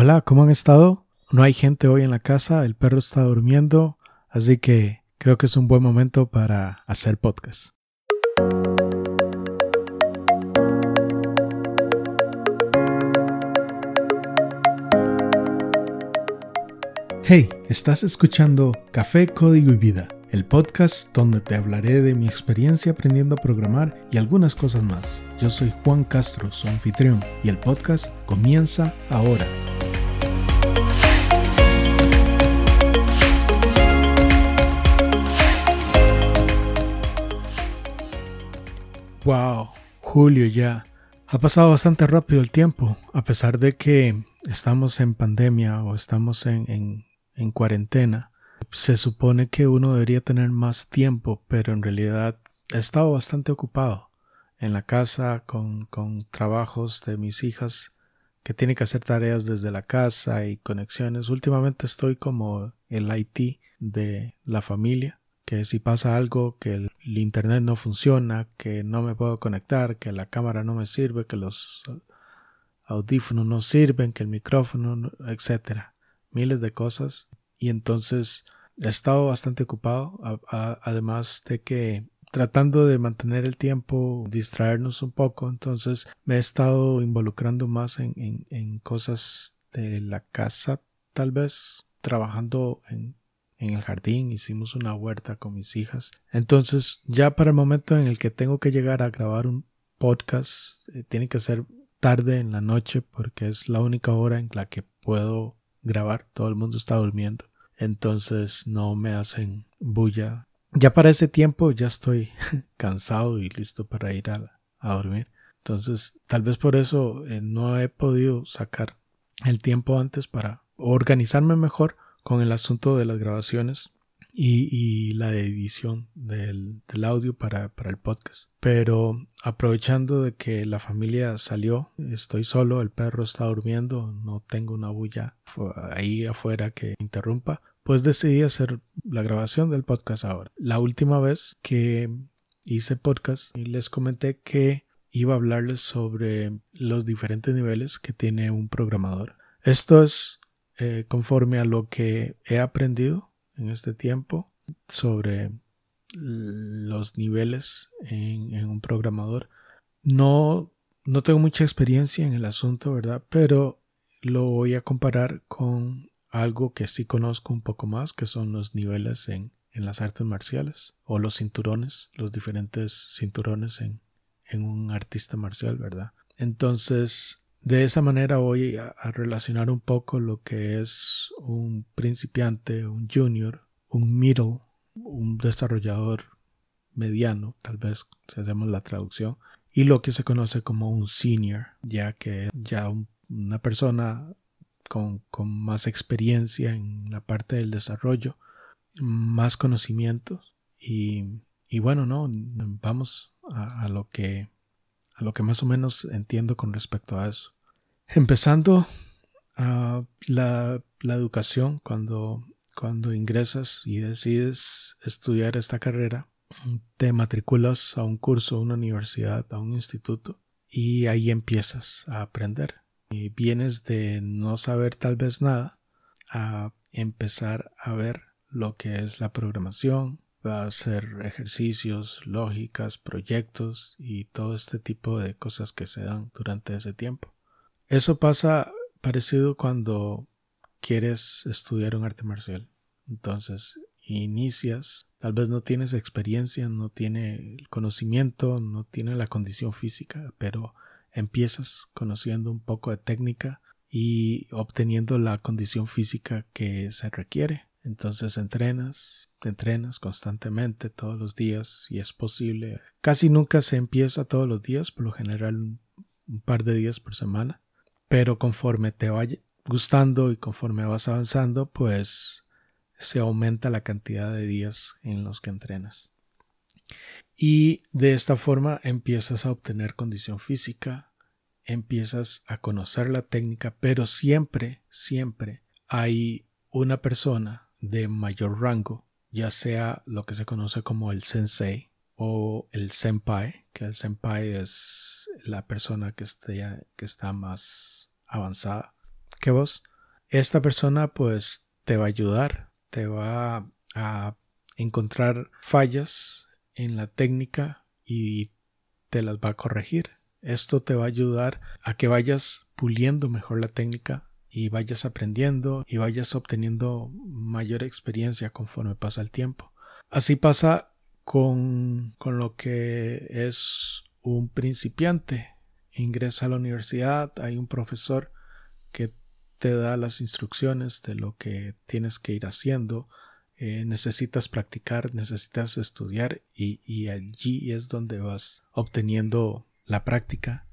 Hola, ¿cómo han estado? No hay gente hoy en la casa, el perro está durmiendo, así que creo que es un buen momento para hacer podcast. Hey, estás escuchando Café, Código y Vida, el podcast donde te hablaré de mi experiencia aprendiendo a programar y algunas cosas más. Yo soy Juan Castro, su anfitrión, y el podcast comienza ahora. Wow, julio ya. Ha pasado bastante rápido el tiempo, a pesar de que estamos en pandemia o estamos en, en, cuarentena. Se supone que uno debería tener más tiempo, pero en realidad he estado bastante ocupado en la casa con, con trabajos de mis hijas que tienen que hacer tareas desde la casa y conexiones. Últimamente estoy como el IT de la familia que si pasa algo, que el, internet no funciona, que no me puedo conectar, que la cámara no me sirve, que los audífonos no sirven, que el micrófono, etcétera, miles de cosas. Y entonces he estado bastante ocupado, además de que tratando de mantener el tiempo, distraernos un poco, entonces me he estado involucrando más en, en, en cosas de la casa, tal vez trabajando en en el jardín, hicimos una huerta con mis hijas. Entonces, ya para el momento en el que tengo que llegar a grabar un podcast, eh, tiene que ser tarde en la noche porque es la única hora en la que puedo grabar. Todo el mundo está durmiendo. Entonces no me hacen bulla. Ya para ese tiempo ya estoy cansado y listo para ir a, a dormir. Entonces, tal vez por eso eh, no he podido sacar el tiempo antes para organizarme mejor con el asunto de las grabaciones y, la edición del, audio para, el podcast. Pero aprovechando de que la familia salió, estoy solo, el perro está durmiendo, no tengo una bulla ahí afuera que interrumpa, pues decidí hacer la grabación del podcast ahora. La última vez que hice podcast les comenté que iba a hablarles sobre los diferentes niveles que tiene un programador. Esto es eh, conforme a lo que he aprendido en este tiempo sobre los niveles en, un programador. No, no tengo mucha experiencia en el asunto, ¿verdad? Pero lo voy a comparar con algo que sí conozco un poco más, que son los niveles en, en las artes marciales o los cinturones, los diferentes cinturones en, en un artista marcial, ¿verdad? Entonces, de esa manera voy a, relacionar un poco lo que es un principiante, un junior, un middle, un desarrollador mediano, tal vez si hacemos la traducción, y lo que se conoce como un senior, ya que ya una persona con, más experiencia en la parte del desarrollo, más conocimientos y, bueno, no, vamos a lo que a lo que más o menos entiendo con respecto a eso. Empezando a la, educación, cuando, cuando ingresas y decides estudiar esta carrera, te matriculas a un curso, a una universidad, a un instituto y ahí empiezas a aprender. Y vienes de no saber tal vez nada a empezar a ver lo que es la programación, a hacer ejercicios, lógicas, proyectos y todo este tipo de cosas que se dan durante ese tiempo. Eso pasa parecido cuando quieres estudiar un arte marcial. Entonces, inicias, tal vez no tienes experiencia, no tiene el conocimiento, no tiene la condición física, pero empiezas conociendo un poco de técnica y obteniendo la condición física que se requiere. Entonces entrenas, entrenas constantemente todos los días y es posible. Casi nunca se empieza todos los días, por lo general un par de días por semana. Pero conforme te vaya gustando y conforme vas avanzando, pues se aumenta la cantidad de días en los que entrenas. Y de esta forma empiezas a obtener condición física, empiezas a conocer la técnica, pero siempre, siempre hay una persona de mayor rango, ya sea lo que se conoce como el sensei o el senpai, que el senpai es la persona que, esté, que está más avanzada que vos. esta persona pues te va a ayudar, te va a encontrar fallas en la técnica y te las va a corregir. Esto te va a ayudar a que vayas puliendo mejor la técnica y vayas aprendiendo y vayas obteniendo mayor experiencia conforme pasa el tiempo. Así pasa con, con lo que es un principiante. Ingresa a la universidad, hay un profesor que te da las instrucciones de lo que tienes que ir haciendo, eh, necesitas practicar, necesitas estudiar y, y, allí es donde vas obteniendo la práctica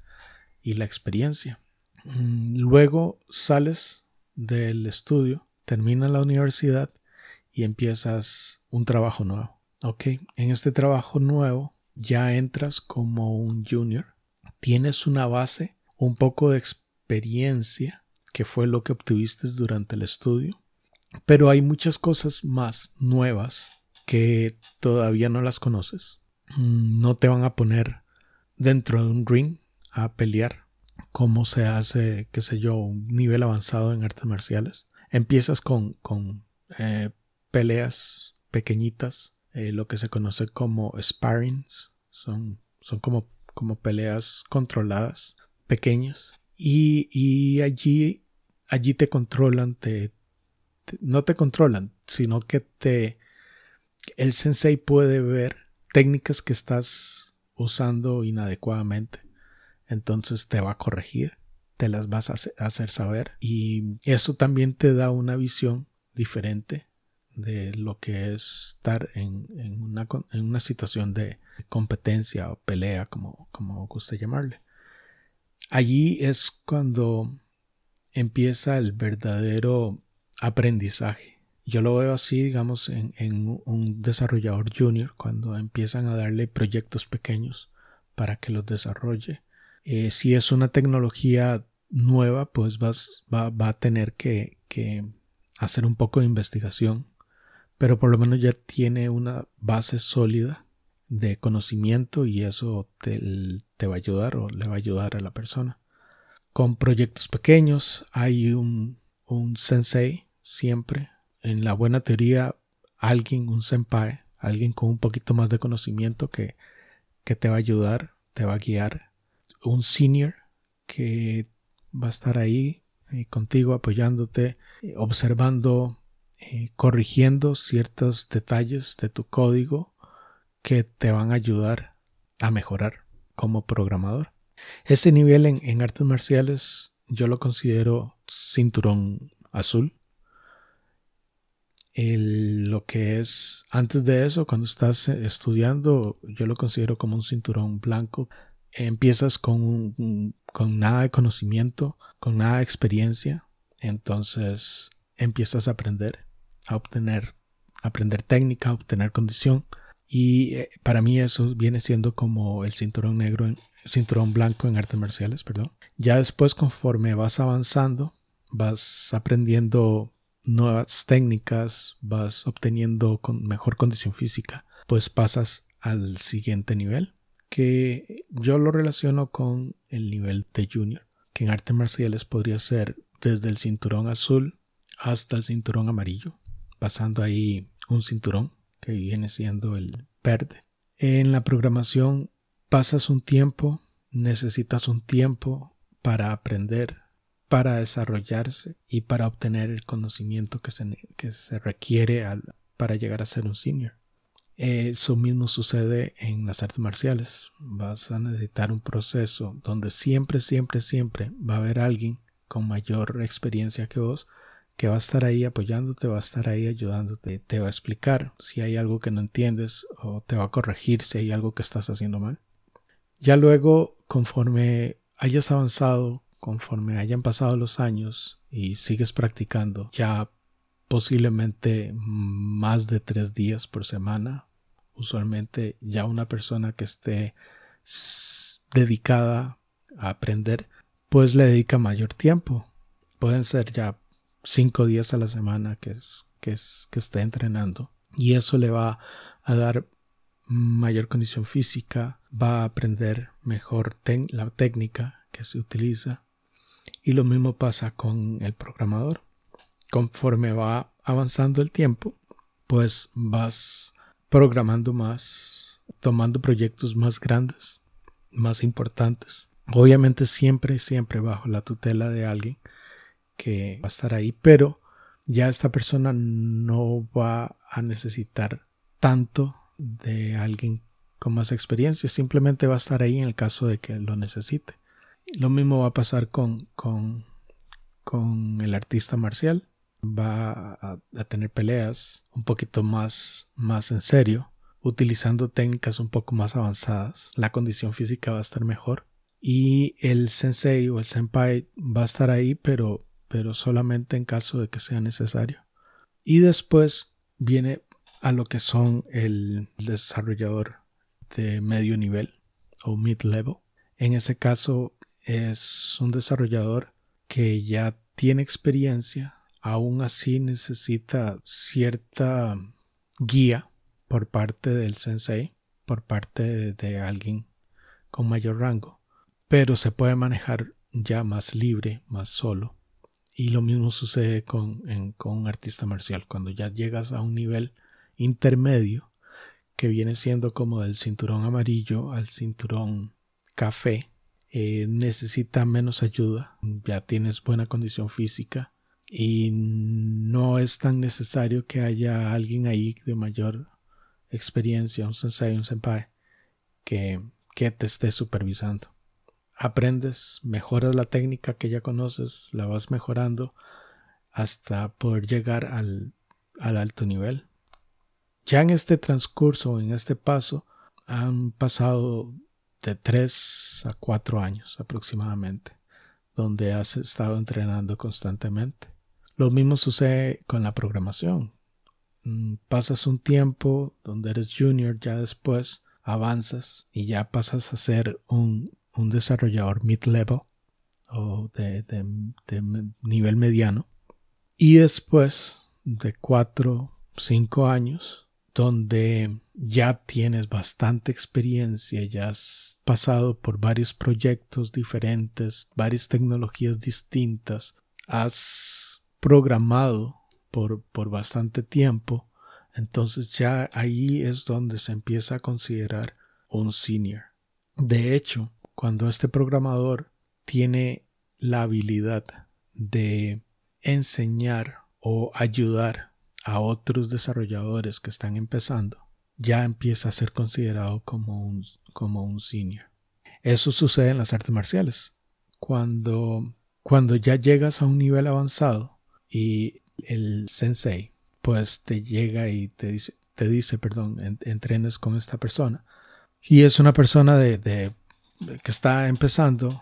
y la experiencia. Mm, luego sales del estudio, terminas la universidad y empiezas un trabajo nuevo. Ok, en este trabajo nuevo ya entras como un junior, tienes una base, un poco de experiencia, que fue lo que obtuviste durante el estudio, pero hay muchas cosas más nuevas que todavía no las conoces. Mm, no te van a poner dentro de un ring a pelear como se hace, qué sé yo, un nivel avanzado en artes marciales. Empiezas con, con eh, peleas pequeñitas, eh, lo que se conoce como sparrings. Son, son como, como peleas controladas, pequeñas. Y, y allí, allí te controlan, te, no te controlan, sino que te, el sensei puede ver técnicas que estás usando inadecuadamente. Entonces te va a corregir, te las vas a hacer saber y eso también te da una visión diferente de lo que es estar en, en, una, en una, situación de competencia o pelea, como, como guste llamarle. Allí es cuando empieza el verdadero aprendizaje. Yo lo veo así, digamos, en, un desarrollador junior, cuando empiezan a darle proyectos pequeños para que los desarrolle. Eh, si es una tecnología nueva, pues vas, va, va, a tener que, que, hacer un poco de investigación, pero por lo menos ya tiene una base sólida de conocimiento y eso te, va a ayudar o le va a ayudar a la persona. Con proyectos pequeños hay un, sensei siempre, en la buena teoría, alguien, un senpai, alguien con un poquito más de conocimiento que, que te va a ayudar, te va a guiar, un senior que va a estar ahí eh, contigo apoyándote, observando, eh, corrigiendo ciertos detalles de tu código que te van a ayudar a mejorar como programador. Ese nivel en, artes marciales yo lo considero cinturón azul lo que es antes de eso, cuando estás estudiando, yo lo considero como un cinturón blanco. Empiezas con, con nada de conocimiento, con nada de experiencia, entonces empiezas a aprender, a obtener, aprender técnica, a obtener condición. Y eh, para mí eso viene siendo como el cinturón negro, en, cinturón blanco en artes marciales, perdón. Ya después, conforme vas avanzando, vas aprendiendo nuevas técnicas, vas obteniendo con mejor condición física, pues pasas al siguiente nivel, que yo lo relaciono con el nivel de junior, que en artes marciales podría ser desde el cinturón azul hasta el cinturón amarillo, pasando ahí un cinturón que viene siendo el verde. En la programación pasas un tiempo, necesitas un tiempo para aprender para desarrollarse y para obtener el conocimiento que se, que se requiere para llegar a ser un senior. Eso mismo sucede en las artes marciales. Vas a necesitar un proceso donde siempre, siempre, siempre va a haber alguien con mayor experiencia que vos que va a estar ahí apoyándote, va a estar ahí ayudándote, te va a explicar si hay algo que no entiendes o te va a corregir si hay algo que estás haciendo mal. Ya luego, conforme hayas avanzado conforme hayan pasado los años y sigues practicando ya posiblemente más de tres días por semana, usualmente ya una persona que esté dedicada a aprender, pues le dedica mayor tiempo. Pueden ser ya cinco días a la semana que, es, que, es, esté entrenando y eso le va a dar mayor condición física, va a aprender mejor la técnica que se utiliza y lo mismo pasa con el programador. conforme va avanzando el tiempo, pues vas programando más, tomando proyectos más grandes, más importantes. Obviamente siempre, siempre bajo la tutela de alguien que va a estar ahí, pero ya esta persona no va a necesitar tanto de alguien con más experiencia, simplemente va a estar ahí en el caso de que lo necesite. Lo mismo va a pasar con, con, con el artista marcial. Va a, a, tener peleas un poquito más, más en serio, utilizando técnicas un poco más avanzadas. La condición física va a estar mejor. Y el sensei o el senpai va a estar ahí, pero, pero solamente en caso de que sea necesario. Y después viene a lo que son el desarrollador de medio nivel o mid level. En ese caso es un desarrollador que ya tiene experiencia, aún así necesita cierta guía por parte del sensei, por parte de, alguien con mayor rango, pero se puede manejar ya más libre, más solo. Y lo mismo sucede con, con un artista marcial. Cuando ya llegas a un nivel intermedio, que viene siendo como del cinturón amarillo al cinturón café, eh, necesita menos ayuda, ya tienes buena condición física y no es tan necesario que haya alguien ahí de mayor experiencia, un sensei, un senpai, que, que te esté supervisando. Aprendes, mejoras la técnica que ya conoces, la vas mejorando hasta poder llegar al, al alto nivel. Ya en este transcurso, en este paso, han pasado de 3 a 4 años aproximadamente, donde has estado entrenando constantemente. Lo mismo sucede con la programación. Mm, pasas un tiempo donde eres junior, ya después avanzas y ya pasas a ser un, un desarrollador mid-level o de, de, nivel mediano. Y después de 4, 5 años, donde ya tienes bastante experiencia, ya has pasado por varios proyectos diferentes, varias tecnologías distintas, has programado por, por bastante tiempo, entonces ya ahí es donde se empieza a considerar un senior. De hecho, cuando este programador tiene la habilidad de enseñar o ayudar a otros desarrolladores que están empezando, ya empieza a ser considerado como un, como un senior. Eso sucede en las artes marciales. Cuando, cuando ya llegas a un nivel avanzado y el sensei pues te llega y te dice, te dice, perdón, entrenes con esta persona. Y es una persona de, de que está empezando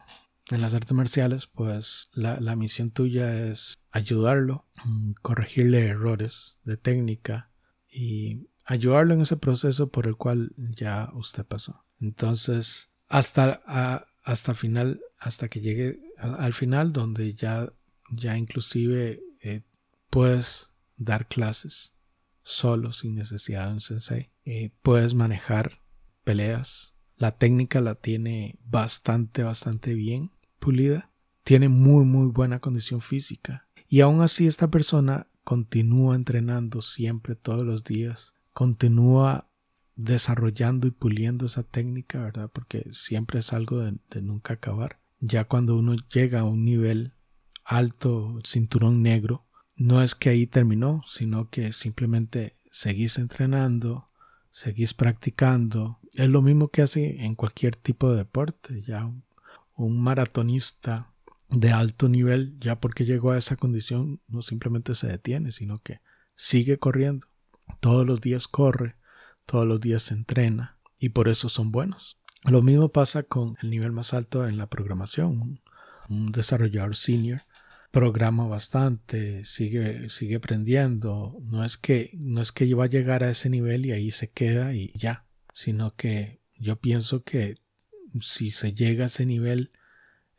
en las artes marciales, pues la, la misión tuya es ayudarlo, mm, corregirle errores de técnica y ayudarlo en ese proceso por el cual ya usted pasó. Entonces, hasta, hasta final, hasta que llegue al final donde ya, ya inclusive eh, puedes dar clases solo sin necesidad de un sensei. Eh, puedes manejar peleas. La técnica la tiene bastante, bastante bien pulida. Tiene muy, muy buena condición física. Y aún así esta persona continúa entrenando siempre, todos los días. Continúa desarrollando y puliendo esa técnica, ¿verdad? Porque siempre es algo de, nunca acabar. Ya cuando uno llega a un nivel alto, cinturón negro, no es que ahí terminó, sino que simplemente seguís entrenando, seguís practicando. Es lo mismo que hace en cualquier tipo de deporte. Ya un maratonista de alto nivel, ya porque llegó a esa condición, no simplemente se detiene, sino que sigue corriendo. Todos los días corre, todos los días entrena y por eso son buenos. Lo mismo pasa con el nivel más alto en la programación. Un, desarrollador senior programa bastante, sigue, sigue aprendiendo. No es que, no es que va a llegar a ese nivel y ahí se queda y ya, sino que yo pienso que si se llega a ese nivel,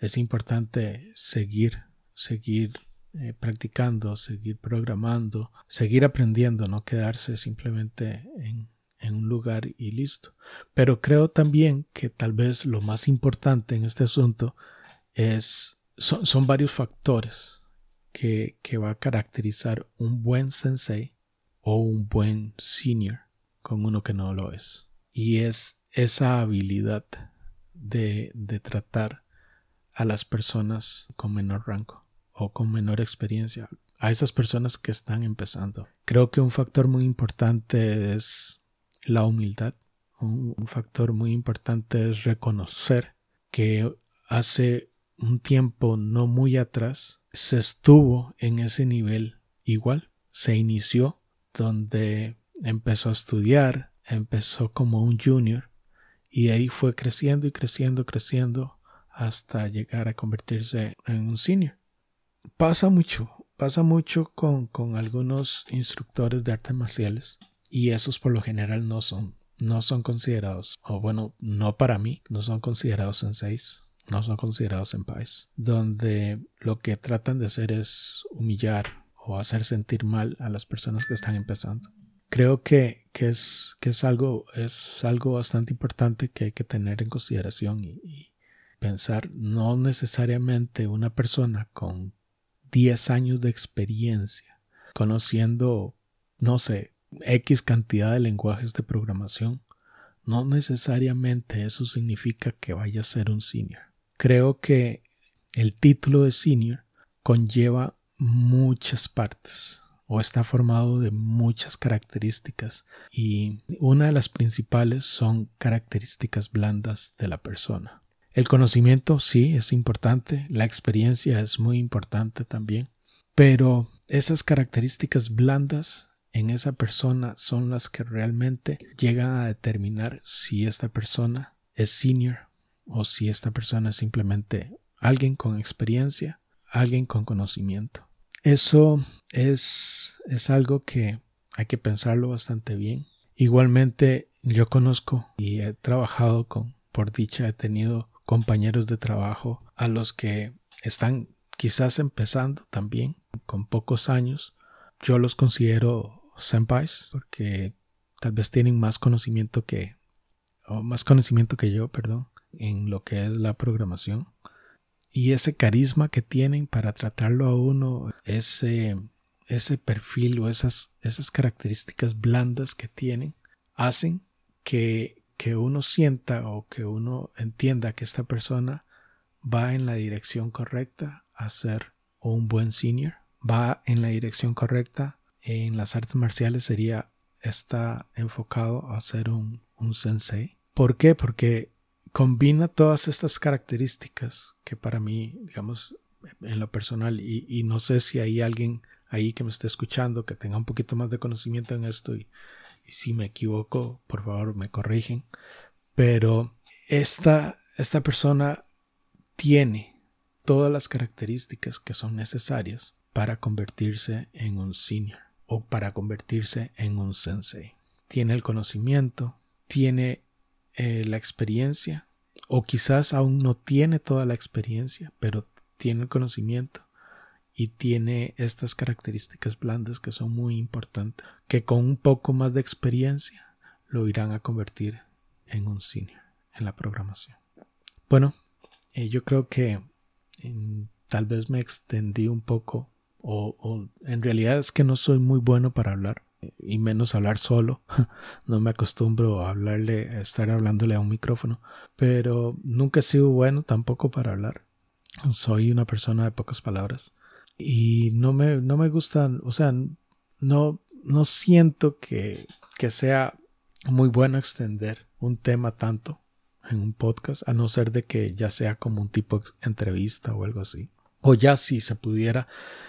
es importante seguir, seguir eh, practicando, seguir programando, seguir aprendiendo, no quedarse simplemente en, en un lugar y listo. Pero creo también que tal vez lo más importante en este asunto es, son, son varios factores que, que va a caracterizar un buen sensei o un buen senior con uno que no lo es. Y es esa habilidad de, de tratar a las personas con menor rango o con menor experiencia, a esas personas que están empezando. Creo que un factor muy importante es la humildad. Un, un factor muy importante es reconocer que hace un tiempo no muy atrás se estuvo en ese nivel igual. Se inició donde empezó a estudiar, empezó como un junior y ahí fue creciendo y creciendo, creciendo hasta llegar a convertirse en un senior. Pasa mucho, pasa mucho con, con algunos instructores de artes marciales y esos por lo general no son, no son considerados, o bueno, no para mí, no son considerados en seis no son considerados en paz, donde lo que tratan de hacer es humillar o hacer sentir mal a las personas que están empezando. Creo que, que, es, que es, algo, es algo bastante importante que hay que tener en consideración y, y pensar no necesariamente una persona con 10 años de experiencia conociendo, no sé, X cantidad de lenguajes de programación, no necesariamente eso significa que vaya a ser un senior creo que el título de senior conlleva muchas partes o está formado de muchas características y una de las principales son características blandas de la persona. El conocimiento sí es importante, la experiencia es muy importante también, pero esas características blandas en esa persona son las que realmente llegan a determinar si esta persona es senior o si esta persona es simplemente alguien con experiencia, alguien con conocimiento. Eso es, es algo que hay que pensarlo bastante bien. Igualmente yo conozco y he trabajado con, por dicha, he tenido compañeros de trabajo a los que están quizás empezando también con pocos años. Yo los considero senpais porque tal vez tienen más conocimiento que o más conocimiento que yo, perdón en lo que es la programación y ese carisma que tienen para tratarlo a uno, ese, ese perfil o esas, esas características blandas que tienen, hacen que, que uno sienta o que uno entienda que esta persona va en la dirección correcta a ser un buen senior, va en la dirección correcta en las artes marciales sería está enfocado a ser un, un sensei. ¿Por qué? Porque combina todas estas características que para mí, digamos, en lo personal, y, no sé si hay alguien ahí que me esté escuchando que tenga un poquito más de conocimiento en esto y, si me equivoco, por favor me corrigen, pero esta, esta persona tiene todas las características que son necesarias para convertirse en un senior o para convertirse en un sensei. Tiene el conocimiento, tiene eh, la experiencia o quizás aún no tiene toda la experiencia, pero tiene el conocimiento y tiene estas características blandas que son muy importantes, que con un poco más de experiencia lo irán a convertir en un senior en la programación. Bueno, eh, yo creo que tal vez me extendí un poco o en realidad es que no soy muy bueno para hablar y menos hablar solo. no me acostumbro a hablarle, a estar hablándole a un micrófono, pero nunca he sido bueno tampoco para hablar. Soy una persona de pocas palabras y no me, no me gustan, o sea, no, no siento que, que sea muy bueno extender un tema tanto en un podcast, a no ser de que ya sea como un tipo entrevista o algo así o ya si se pudiera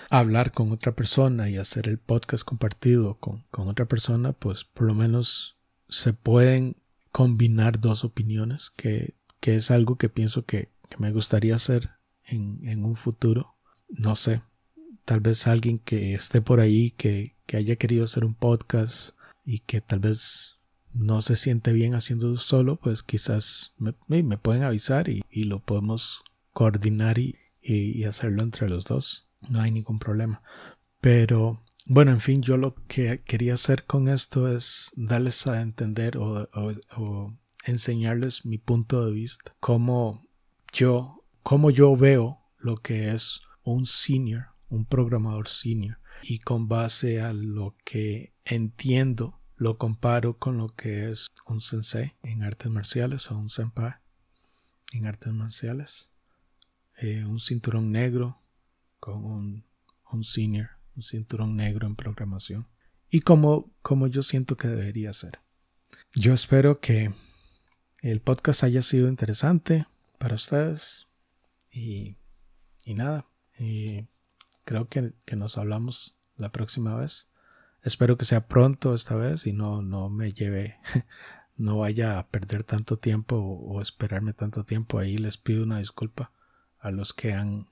hablar con otra persona y hacer el podcast compartido con, otra persona, pues por lo menos se pueden combinar dos opiniones, que, que es algo que pienso que, me gustaría hacer en, en, un futuro. No sé, tal vez alguien que esté por ahí, que, que haya querido hacer un podcast y que tal vez no se siente bien haciendo solo, pues quizás me, me pueden avisar y, y lo podemos coordinar y, y, hacerlo entre los dos. No hay ningún problema. Pero bueno, en fin, yo lo que quería hacer con esto es darles a entender o, enseñarles mi punto de vista, cómo yo, cómo yo veo lo que es un senior, un programador senior y con base a lo que entiendo lo comparo con lo que es un sensei en artes marciales o un senpai en artes marciales. Eh, un cinturón negro con un, un, senior, un cinturón negro en programación. Y como, como yo siento que debería ser. Yo espero que el podcast haya sido interesante para ustedes. Y, y nada, y creo que, que nos hablamos la próxima vez. Espero que sea pronto esta vez y no, no me lleve, no vaya a perder tanto tiempo o, esperarme tanto tiempo. Ahí les pido una disculpa a los que han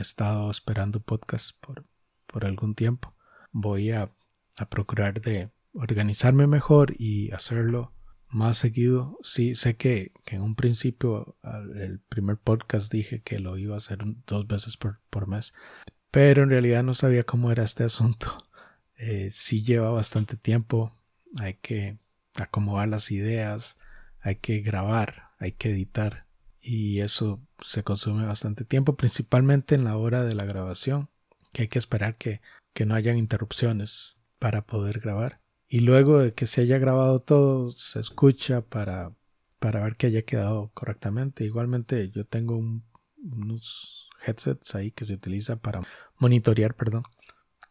estado esperando podcast por, por algún tiempo. Voy a, a procurar de organizarme mejor y hacerlo más seguido. Sí, sé que, que, en un principio, el primer podcast dije que lo iba a hacer dos veces por, por mes, pero en realidad no sabía cómo era este asunto eh, sí lleva bastante tiempo, hay que acomodar las ideas, hay que grabar, hay que editar y eso se consume bastante tiempo, principalmente en la hora de la grabación, que hay que esperar que, que no hayan interrupciones para poder grabar. Y luego de que se haya grabado todo, se escucha para, para ver que haya quedado correctamente. Igualmente yo tengo unos headsets ahí que se utilizan para monitorear, perdón,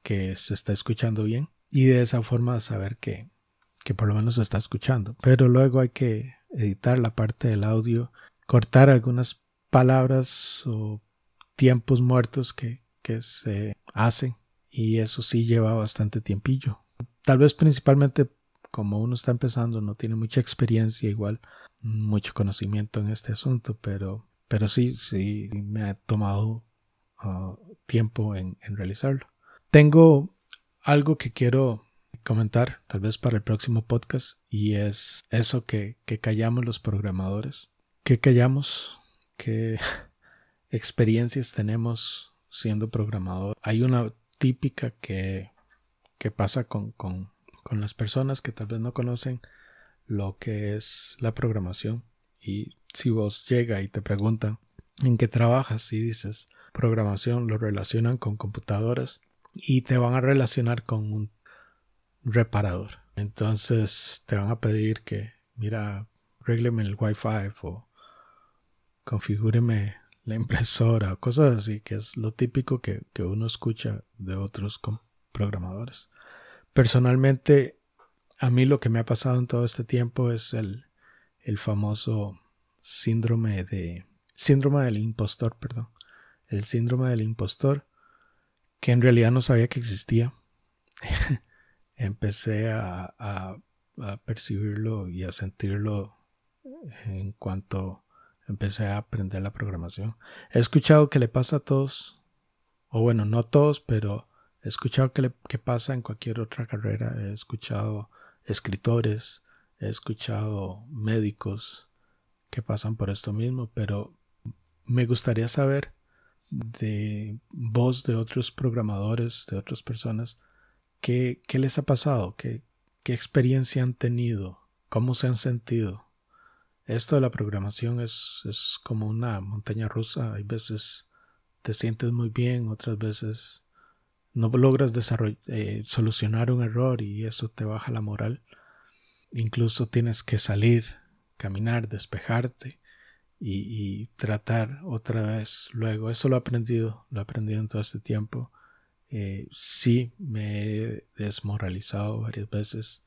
que se está escuchando bien y de esa forma saber que, que por lo menos se está escuchando. Pero luego hay que editar la parte del audio, cortar algunas palabras o tiempos muertos que, que se hacen y eso sí lleva bastante tiempillo. Tal vez principalmente como uno está empezando, no tiene mucha experiencia, igual mucho conocimiento en este asunto, pero, pero sí, sí me ha tomado uh, tiempo en, en realizarlo. Tengo algo que quiero comentar, tal vez para el próximo podcast, y es eso que, callamos los programadores. ¿Qué callamos? ¿Qué experiencias tenemos siendo programador? Hay una típica que, que pasa con, con, con las personas que tal vez no conocen lo que es la programación. Y si vos llega y te preguntan en qué trabajas y dices programación, lo relacionan con computadoras y te van a relacionar con un reparador. Entonces te van a pedir que, mira, arrégleme el Wi-Fi o configúreme la impresora o cosas así, que es lo típico que, uno escucha de otros programadores. Personalmente, a mí lo que me ha pasado en todo este tiempo es el, el famoso síndrome de síndrome del impostor, perdón. El síndrome del impostor que en realidad no sabía que existía. Empecé a, a, percibirlo y a sentirlo en cuanto empecé a aprender la programación. He escuchado que le pasa a todos, o bueno, no a todos, pero he escuchado que, le, que pasa en cualquier otra carrera. He escuchado escritores, he escuchado médicos que pasan por esto mismo, pero me gustaría saber de voz de otros programadores, de otras personas, ¿qué, qué les ha pasado? ¿Qué, ¿Qué experiencia han tenido? ¿Cómo se han sentido? Esto de la programación es, es como una montaña rusa. Hay veces te sientes muy bien, otras veces no logras eh, solucionar un error y eso te baja la moral. Incluso tienes que salir, caminar, despejarte y, tratar otra vez luego. Eso lo he aprendido, lo he aprendido en todo este tiempo. Eh, sí, me he desmoralizado varias veces,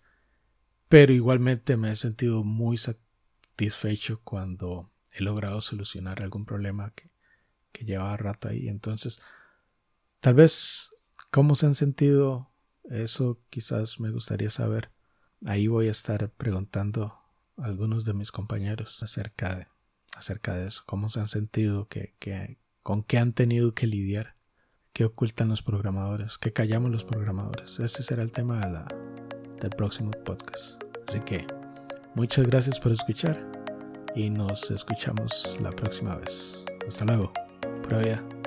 pero igualmente me he sentido muy satisfecho cuando he logrado solucionar algún problema que, que llevaba rato ahí. Entonces, tal vez, ¿cómo se han sentido? Eso quizás me gustaría saber. Ahí voy a estar preguntando a algunos de mis compañeros acerca de, acerca de eso, cómo se han sentido, que, con qué han tenido que lidiar, qué ocultan los programadores, qué callamos los programadores. Ese será el tema del próximo podcast. Así que muchas gracias por escuchar y nos escuchamos la próxima vez. Hasta luego. Prueba